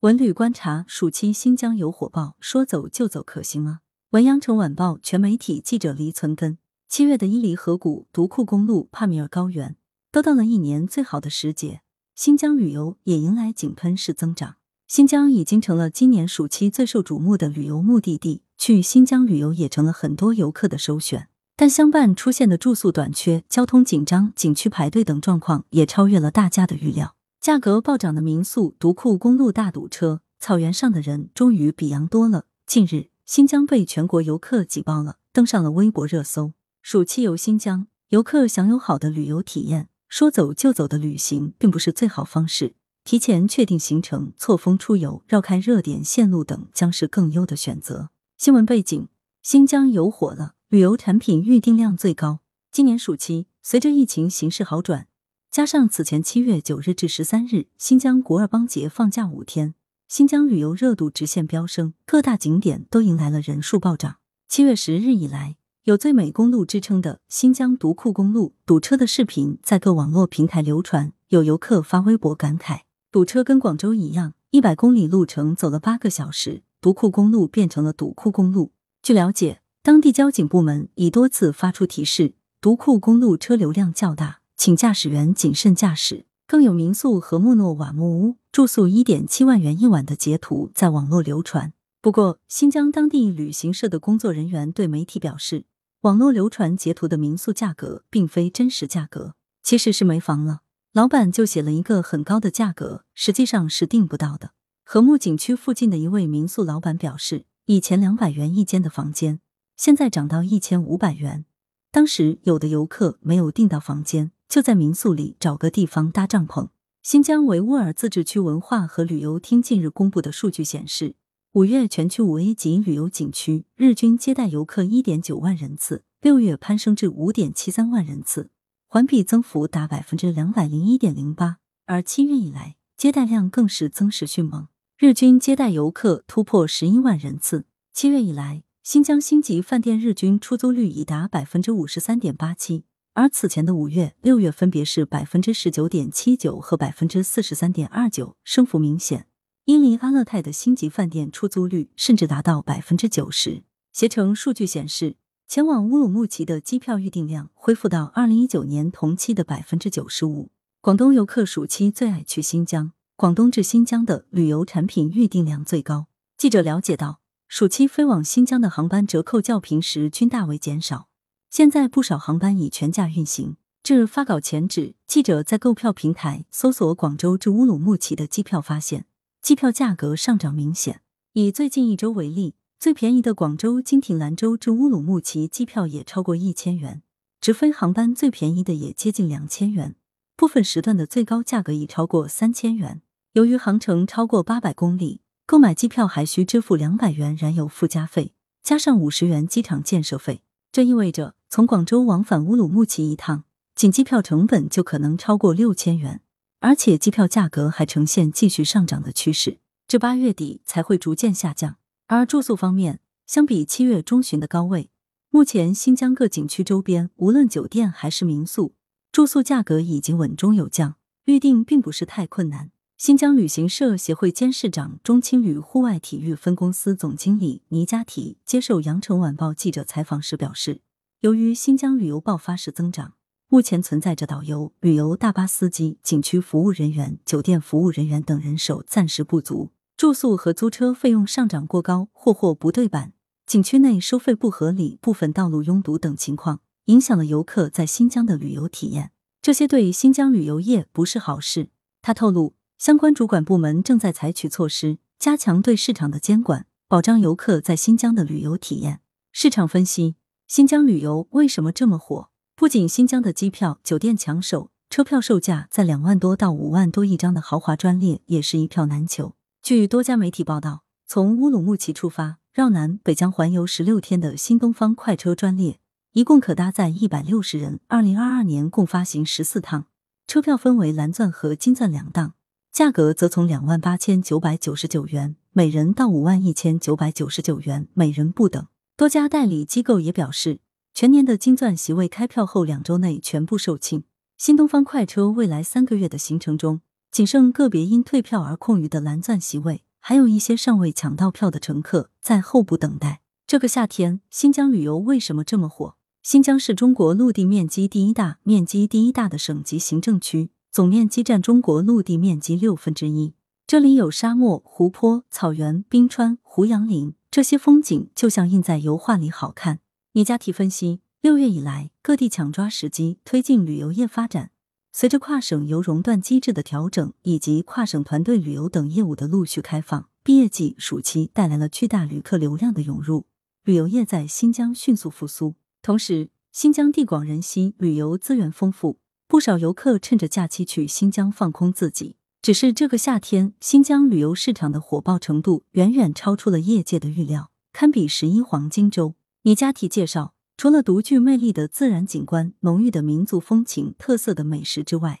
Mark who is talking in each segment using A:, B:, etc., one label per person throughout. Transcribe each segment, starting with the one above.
A: 文旅观察：暑期新疆游火爆，说走就走可行吗？文阳城晚报全媒体记者黎存根。七月的伊犁河谷、独库公路、帕米尔高原都到了一年最好的时节，新疆旅游也迎来井喷式增长。新疆已经成了今年暑期最受瞩目的旅游目的地，去新疆旅游也成了很多游客的首选。但相伴出现的住宿短缺、交通紧张、景区排队等状况，也超越了大家的预料。价格暴涨的民宿、独库公路大堵车，草原上的人终于比羊多了。近日，新疆被全国游客挤爆了，登上了微博热搜。暑期游新疆，游客享有好的旅游体验。说走就走的旅行并不是最好方式，提前确定行程、错峰出游、绕开热点线路等将是更优的选择。新闻背景：新疆游火了，旅游产品预订量最高。今年暑期，随着疫情形势好转。加上此前七月九日至十三日，新疆古尔邦节放假五天，新疆旅游热度直线飙升，各大景点都迎来了人数暴涨。七月十日以来，有“最美公路”之称的新疆独库公路堵车的视频在各网络平台流传，有游客发微博感慨：“堵车跟广州一样，一百公里路程走了八个小时，独库公路变成了堵库公路。”据了解，当地交警部门已多次发出提示，独库公路车流量较大。请驾驶员谨慎驾驶。更有民宿和木诺瓦木屋住宿一点七万元一晚的截图在网络流传。不过，新疆当地旅行社的工作人员对媒体表示，网络流传截图的民宿价格并非真实价格，其实是没房了，老板就写了一个很高的价格，实际上是订不到的。和睦景区附近的一位民宿老板表示，以前两百元一间的房间，现在涨到一千五百元。当时有的游客没有订到房间。就在民宿里找个地方搭帐篷。新疆维吾尔自治区文化和旅游厅近日公布的数据显示，五月全区五 A 级旅游景区日均接待游客一点九万人次，六月攀升至五点七三万人次，环比增幅达百分之两百零一点零八。而七月以来，接待量更是增势迅猛，日均接待游客突破十一万人次。七月以来，新疆星级饭店日均出租率已达百分之五十三点八七。而此前的五月、六月分别是百分之十九点七九和百分之四十三点二九，升幅明显。伊犁阿勒泰的星级饭店出租率甚至达到百分之九十。携程数据显示，前往乌鲁木齐的机票预订量恢复到二零一九年同期的百分之九十五。广东游客暑期最爱去新疆，广东至新疆的旅游产品预订量最高。记者了解到，暑期飞往新疆的航班折扣较平时均大为减少。现在不少航班已全价运行。至发稿前止，记者在购票平台搜索广州至乌鲁木齐的机票，发现机票价格上涨明显。以最近一周为例，最便宜的广州经停兰州至乌鲁木齐机票也超过一千元，直飞航班最便宜的也接近两千元，部分时段的最高价格已超过三千元。由于航程超过八百公里，购买机票还需支付两百元燃油附加费，加上五十元机场建设费，这意味着。从广州往返乌鲁木齐一趟，仅机票成本就可能超过六千元，而且机票价格还呈现继续上涨的趋势，至八月底才会逐渐下降。而住宿方面，相比七月中旬的高位，目前新疆各景区周边，无论酒店还是民宿，住宿价格已经稳中有降，预订并不是太困难。新疆旅行社协会监事长、中青旅户外体育分公司总经理倪佳提接受羊城晚报记者采访时表示。由于新疆旅游爆发式增长，目前存在着导游、旅游大巴司机、景区服务人员、酒店服务人员等人手暂时不足，住宿和租车费用上涨过高，货货不对版，景区内收费不合理，部分道路拥堵等情况，影响了游客在新疆的旅游体验。这些对新疆旅游业不是好事。他透露，相关主管部门正在采取措施，加强对市场的监管，保障游客在新疆的旅游体验。市场分析。新疆旅游为什么这么火？不仅新疆的机票、酒店抢手，车票售价在两万多到五万多一张的豪华专列也是一票难求。据多家媒体报道，从乌鲁木齐出发绕南北疆环游十六天的新东方快车专列，一共可搭载一百六十人。二零二二年共发行十四趟，车票分为蓝钻和金钻两档，价格则从两万八千九百九十九元每人到五万一千九百九十九元每人不等。多家代理机构也表示，全年的金钻席位开票后两周内全部售罄。新东方快车未来三个月的行程中，仅剩个别因退票而空余的蓝钻席位，还有一些尚未抢到票的乘客在候补等待。这个夏天，新疆旅游为什么这么火？新疆是中国陆地面积第一大、面积第一大的省级行政区，总面积占中国陆地面积六分之一。这里有沙漠、湖泊、草原、冰川、胡杨林，这些风景就像印在油画里，好看。尼加提分析，六月以来，各地抢抓时机推进旅游业发展。随着跨省游熔断机制的调整，以及跨省团队旅游等业务的陆续开放，毕业季、暑期带来了巨大旅客流量的涌入，旅游业在新疆迅速复苏。同时，新疆地广人稀，旅游资源丰富，不少游客趁着假期去新疆放空自己。只是这个夏天，新疆旅游市场的火爆程度远远超出了业界的预料，堪比十一黄金周。尼加提介绍，除了独具魅力的自然景观、浓郁的民族风情、特色的美食之外，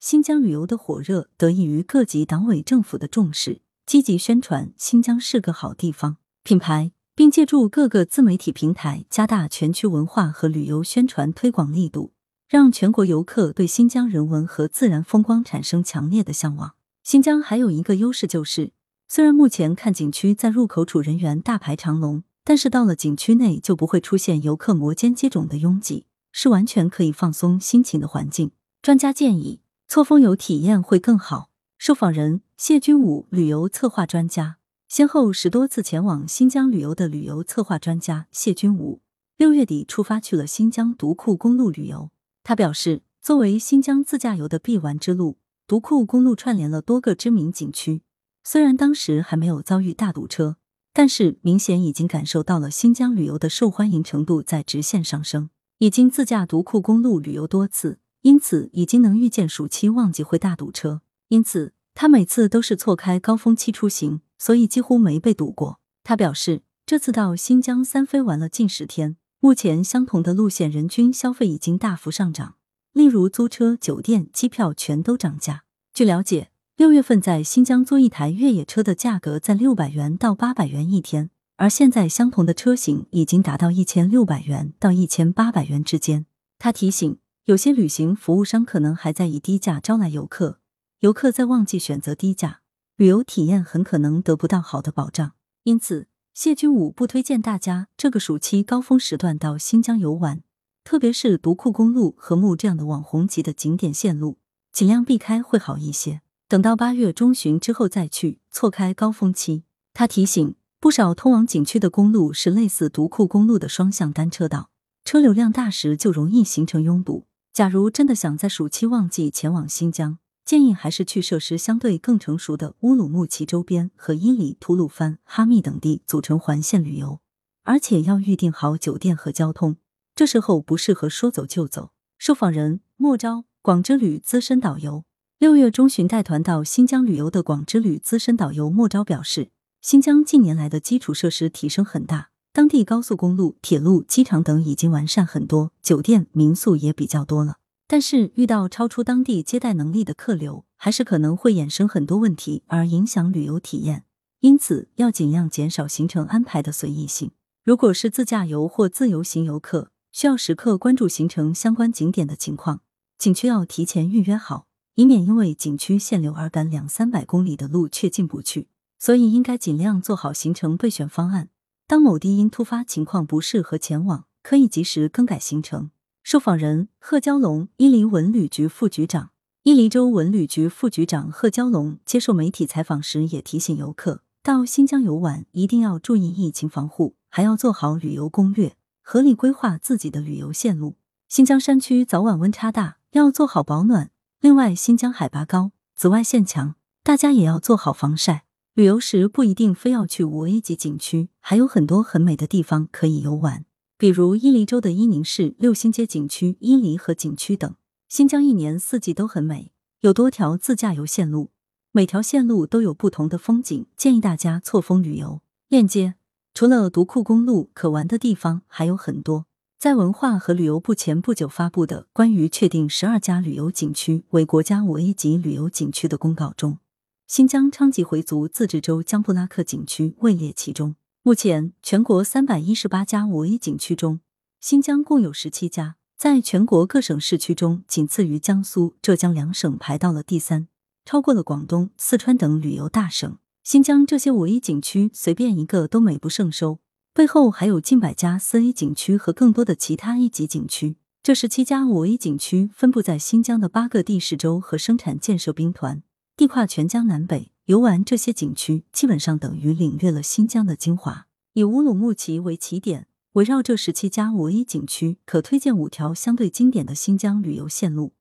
A: 新疆旅游的火热得益于各级党委政府的重视，积极宣传新疆是个好地方品牌，并借助各个自媒体平台加大全区文化和旅游宣传推广力度。让全国游客对新疆人文和自然风光产生强烈的向往。新疆还有一个优势就是，虽然目前看景区在入口处人员大排长龙，但是到了景区内就不会出现游客摩肩接踵的拥挤，是完全可以放松心情的环境。专家建议，错峰游体验会更好。受访人谢军武，旅游策划专家，先后十多次前往新疆旅游的旅游策划专家谢军武，六月底出发去了新疆独库公路旅游。他表示，作为新疆自驾游的必玩之路，独库公路串联了多个知名景区。虽然当时还没有遭遇大堵车，但是明显已经感受到了新疆旅游的受欢迎程度在直线上升。已经自驾独库公路旅游多次，因此已经能预见暑期旺季会大堵车。因此，他每次都是错开高峰期出行，所以几乎没被堵过。他表示，这次到新疆三飞玩了近十天。目前，相同的路线人均消费已经大幅上涨，例如租车、酒店、机票全都涨价。据了解，六月份在新疆租一台越野车的价格在六百元到八百元一天，而现在相同的车型已经达到一千六百元到一千八百元之间。他提醒，有些旅行服务商可能还在以低价招来游客，游客在旺季选择低价，旅游体验很可能得不到好的保障，因此。谢军武不推荐大家这个暑期高峰时段到新疆游玩，特别是独库公路、和木这样的网红级的景点线路，尽量避开会好一些。等到八月中旬之后再去，错开高峰期。他提醒，不少通往景区的公路是类似独库公路的双向单车道，车流量大时就容易形成拥堵。假如真的想在暑期旺季前往新疆，建议还是去设施相对更成熟的乌鲁木齐周边和伊犁、吐鲁番、哈密等地组成环线旅游，而且要预定好酒店和交通。这时候不适合说走就走。受访人莫昭，广之旅资深导游，六月中旬带团到新疆旅游的广之旅资深导游莫昭表示，新疆近年来的基础设施提升很大，当地高速公路、铁路、机场等已经完善很多，酒店、民宿也比较多了。但是遇到超出当地接待能力的客流，还是可能会衍生很多问题，而影响旅游体验。因此，要尽量减少行程安排的随意性。如果是自驾游或自由行游客，需要时刻关注行程相关景点的情况，景区要提前预约好，以免因为景区限流而赶两三百公里的路却进不去。所以，应该尽量做好行程备选方案。当某地因突发情况不适合前往，可以及时更改行程。受访人贺娇龙，伊犁文旅局副局长。伊犁州文旅局副局长贺娇龙接受媒体采访时也提醒游客，到新疆游玩一定要注意疫情防护，还要做好旅游攻略，合理规划自己的旅游线路。新疆山区早晚温差大，要做好保暖。另外，新疆海拔高，紫外线强，大家也要做好防晒。旅游时不一定非要去五 A 级景区，还有很多很美的地方可以游玩。比如伊犁州的伊宁市六星街景区、伊犁河景区等。新疆一年四季都很美，有多条自驾游线路，每条线路都有不同的风景，建议大家错峰旅游。链接除了独库公路，可玩的地方还有很多。在文化和旅游部前不久发布的关于确定十二家旅游景区为国家五 A 级旅游景区的公告中，新疆昌吉回族自治州江布拉克景区位列其中。目前，全国三百一十八家五 A 景区中，新疆共有十七家，在全国各省市区中，仅次于江苏、浙江两省，排到了第三，超过了广东、四川等旅游大省。新疆这些五 A 景区随便一个都美不胜收，背后还有近百家四 A 景区和更多的其他一级景区。这十七家五 A 景区分布在新疆的八个地市州和生产建设兵团，地跨全疆南北。游玩这些景区，基本上等于领略了新疆的精华。以乌鲁木齐为起点，围绕这十七家五 A 景区，可推荐五条相对经典的新疆旅游线路。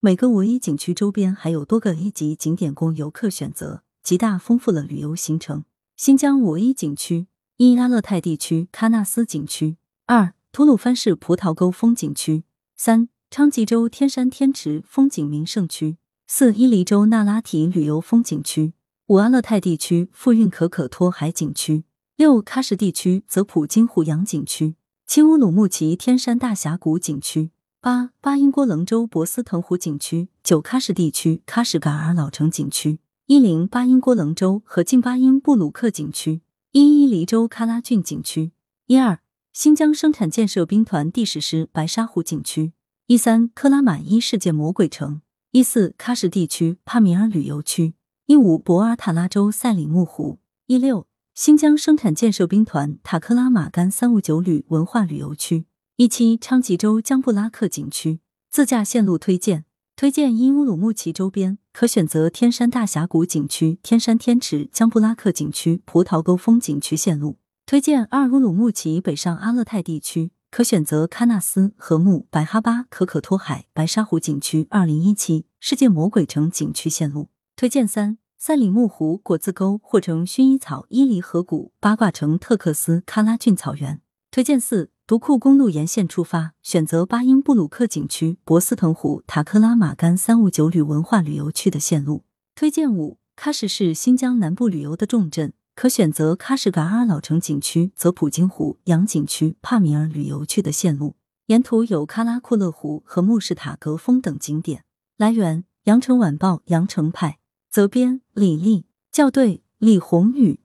A: 每个五 A 景区周边还有多个 A 级景点供游客选择。极大丰富了旅游行程。新疆五 A 景区：一、阿勒泰地区喀纳斯景区；二、吐鲁番市葡萄沟风景区；三、昌吉州天山天池风景名胜区；四、伊犁州那拉提旅游风景区；五、阿勒泰地区富蕴可可托海景区；六、喀什地区泽普金湖洋景区；七、乌鲁木齐天山大峡谷景区；八、巴音郭楞州博斯腾湖景区；九、喀什地区喀什噶尔老城景区。一零巴音郭楞州和近巴音布鲁克景区，一伊犁州喀拉峻景区，一二新疆生产建设兵团第十师白沙湖景区，一三克拉玛依世界魔鬼城，一四喀什地区帕米尔旅游区，一五博尔塔拉州赛里木湖，一六新疆生产建设兵团塔克拉玛干三五九旅文化旅游区，一七昌吉州江布拉克景区，自驾线路推荐。推荐一乌鲁木齐周边可选择天山大峡谷景区、天山天池、江布拉克景区、葡萄沟风景区线路。推荐二乌鲁木齐北上阿勒泰地区可选择喀纳斯、禾木、白哈巴、可可托海、白沙湖景区二零一七世界魔鬼城景区线路。推荐三赛里木湖、果子沟、或成、薰衣草、伊犁河谷、八卦城、特克斯、喀拉峻草原。推荐四。独库公路沿线出发，选择巴音布鲁克景区、博斯腾湖、塔克拉玛干三五九旅文化旅游区的线路。推荐五：喀什是新疆南部旅游的重镇，可选择喀什噶尔老城景区、泽普金湖洋景区、帕米尔旅游区的线路。沿途有喀拉库勒湖和穆士塔格峰等景点。来源：羊城晚报羊城派，责编：李丽，校对：李宏宇。